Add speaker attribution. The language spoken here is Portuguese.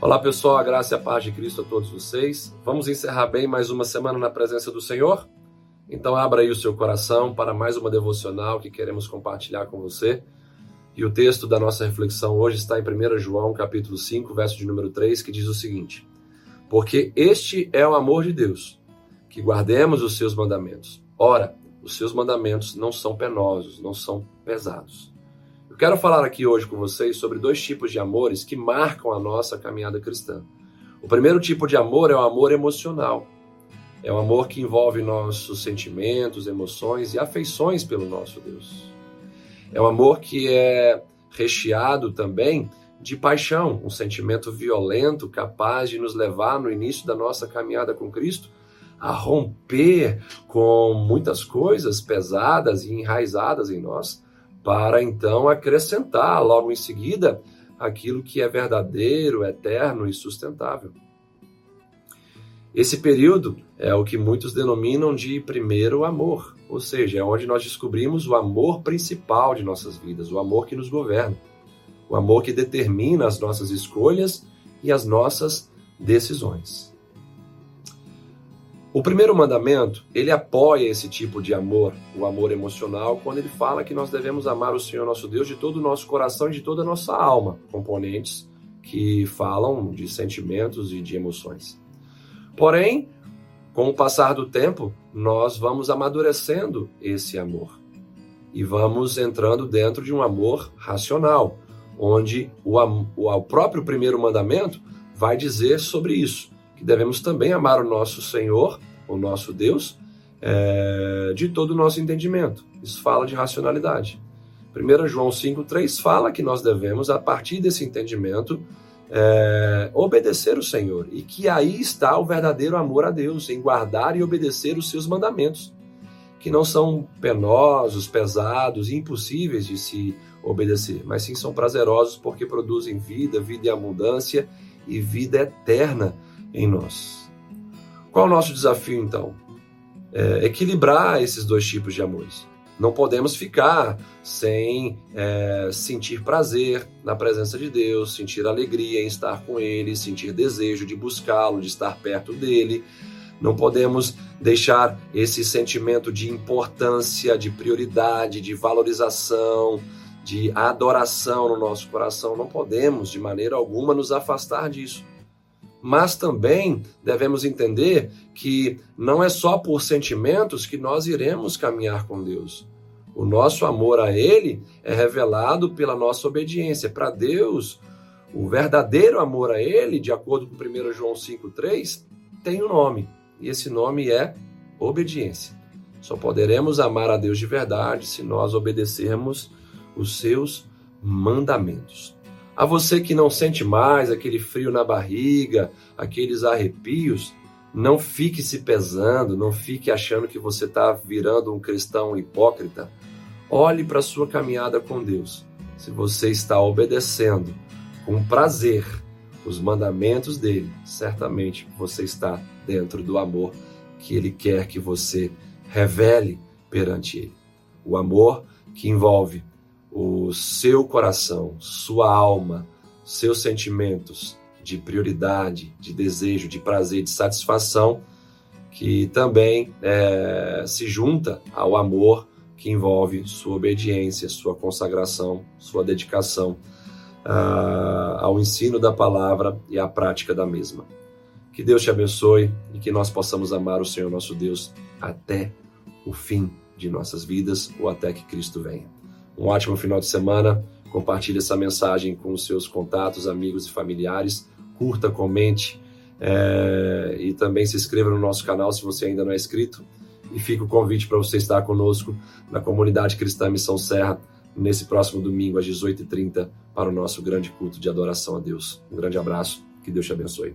Speaker 1: Olá pessoal, a graça e a paz de Cristo a todos vocês. Vamos encerrar bem mais uma semana na presença do Senhor? Então abra aí o seu coração para mais uma devocional que queremos compartilhar com você. E o texto da nossa reflexão hoje está em 1 João, capítulo 5, verso de número 3, que diz o seguinte: Porque este é o amor de Deus, que guardemos os seus mandamentos. Ora, os seus mandamentos não são penosos, não são pesados quero falar aqui hoje com vocês sobre dois tipos de amores que marcam a nossa caminhada cristã. O primeiro tipo de amor é o amor emocional. É o amor que envolve nossos sentimentos, emoções e afeições pelo nosso Deus. É um amor que é recheado também de paixão, um sentimento violento capaz de nos levar no início da nossa caminhada com Cristo a romper com muitas coisas pesadas e enraizadas em nós para então acrescentar logo em seguida aquilo que é verdadeiro, eterno e sustentável. Esse período é o que muitos denominam de primeiro amor, ou seja, é onde nós descobrimos o amor principal de nossas vidas, o amor que nos governa, o amor que determina as nossas escolhas e as nossas decisões. O primeiro mandamento, ele apoia esse tipo de amor, o amor emocional, quando ele fala que nós devemos amar o Senhor nosso Deus de todo o nosso coração e de toda a nossa alma, componentes que falam de sentimentos e de emoções. Porém, com o passar do tempo, nós vamos amadurecendo esse amor e vamos entrando dentro de um amor racional, onde o, o próprio primeiro mandamento vai dizer sobre isso que devemos também amar o nosso Senhor, o nosso Deus, é, de todo o nosso entendimento. Isso fala de racionalidade. 1 João 5,3 fala que nós devemos, a partir desse entendimento, é, obedecer o Senhor. E que aí está o verdadeiro amor a Deus, em guardar e obedecer os seus mandamentos, que não são penosos, pesados impossíveis de se obedecer, mas sim são prazerosos porque produzem vida, vida em abundância e vida eterna em nós. Qual é o nosso desafio então? É equilibrar esses dois tipos de amores. Não podemos ficar sem é, sentir prazer na presença de Deus, sentir alegria em estar com Ele, sentir desejo de buscá-lo, de estar perto dele. Não podemos deixar esse sentimento de importância, de prioridade, de valorização, de adoração no nosso coração. Não podemos, de maneira alguma, nos afastar disso mas também devemos entender que não é só por sentimentos que nós iremos caminhar com Deus. O nosso amor a Ele é revelado pela nossa obediência. Para Deus, o verdadeiro amor a Ele, de acordo com 1 João 5,3, tem um nome, e esse nome é obediência. Só poderemos amar a Deus de verdade se nós obedecermos os seus mandamentos. A você que não sente mais aquele frio na barriga, aqueles arrepios, não fique se pesando, não fique achando que você está virando um cristão hipócrita. Olhe para a sua caminhada com Deus. Se você está obedecendo com prazer os mandamentos dele, certamente você está dentro do amor que ele quer que você revele perante ele. O amor que envolve o seu coração, sua alma, seus sentimentos de prioridade, de desejo, de prazer, de satisfação, que também é, se junta ao amor que envolve sua obediência, sua consagração, sua dedicação ao ensino da palavra e à prática da mesma. Que Deus te abençoe e que nós possamos amar o Senhor nosso Deus até o fim de nossas vidas ou até que Cristo venha. Um ótimo final de semana. Compartilhe essa mensagem com os seus contatos, amigos e familiares. Curta, comente é, e também se inscreva no nosso canal se você ainda não é inscrito. E fica o convite para você estar conosco na comunidade cristã Missão Serra nesse próximo domingo às 18h30 para o nosso grande culto de adoração a Deus. Um grande abraço, que Deus te abençoe.